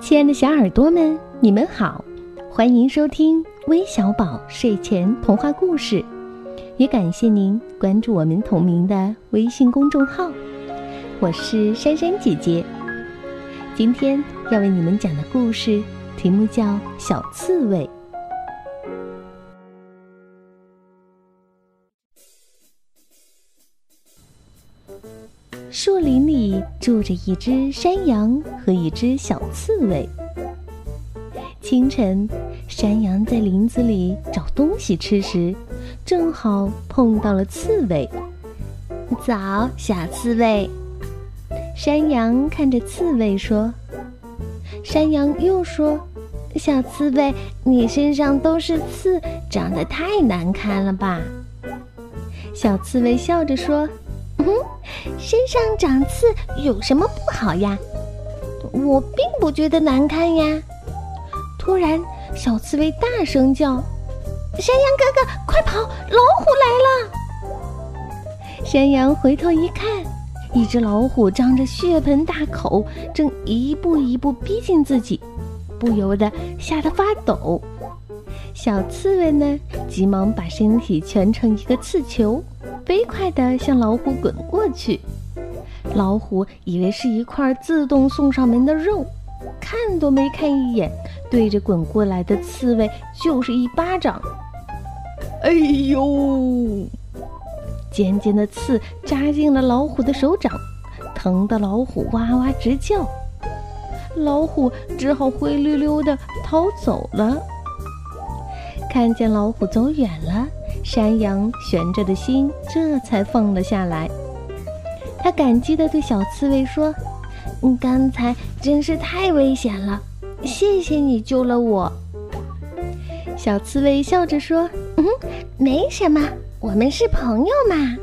亲爱的小耳朵们，你们好，欢迎收听微小宝睡前童话故事，也感谢您关注我们同名的微信公众号。我是珊珊姐姐，今天要为你们讲的故事题目叫《小刺猬》。树林里住着一只山羊和一只小刺猬。清晨，山羊在林子里找东西吃时，正好碰到了刺猬。早，小刺猬。山羊看着刺猬说：“山羊又说，小刺猬，你身上都是刺，长得太难看了吧？”小刺猬笑着说。嗯，身上长刺有什么不好呀？我并不觉得难看呀。突然，小刺猬大声叫：“山羊哥哥，快跑！老虎来了！”山羊回头一看，一只老虎张着血盆大口，正一步一步逼近自己，不由得吓得发抖。小刺猬呢，急忙把身体蜷成一个刺球。飞快地向老虎滚过去，老虎以为是一块自动送上门的肉，看都没看一眼，对着滚过来的刺猬就是一巴掌。哎呦！尖尖的刺扎进了老虎的手掌，疼得老虎哇哇直叫。老虎只好灰溜溜地逃走了。看见老虎走远了。山羊悬着的心这才放了下来。他感激地对小刺猬说：“你刚才真是太危险了，谢谢你救了我。”小刺猬笑着说：“嗯，没什么，我们是朋友嘛。”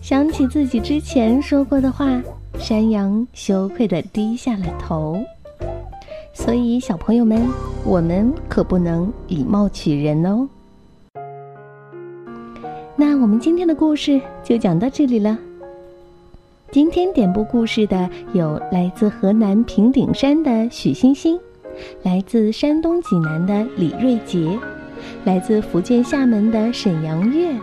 想起自己之前说过的话，山羊羞愧地低下了头。所以，小朋友们，我们可不能以貌取人哦。那我们今天的故事就讲到这里了。今天点播故事的有来自河南平顶山的许欣欣，来自山东济南的李瑞杰，来自福建厦门的沈阳月，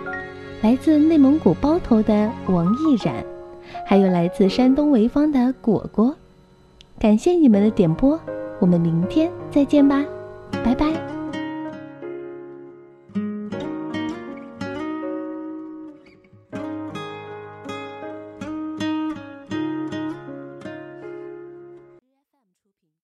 来自内蒙古包头的王毅然，还有来自山东潍坊的果果。感谢你们的点播，我们明天再见吧，拜拜。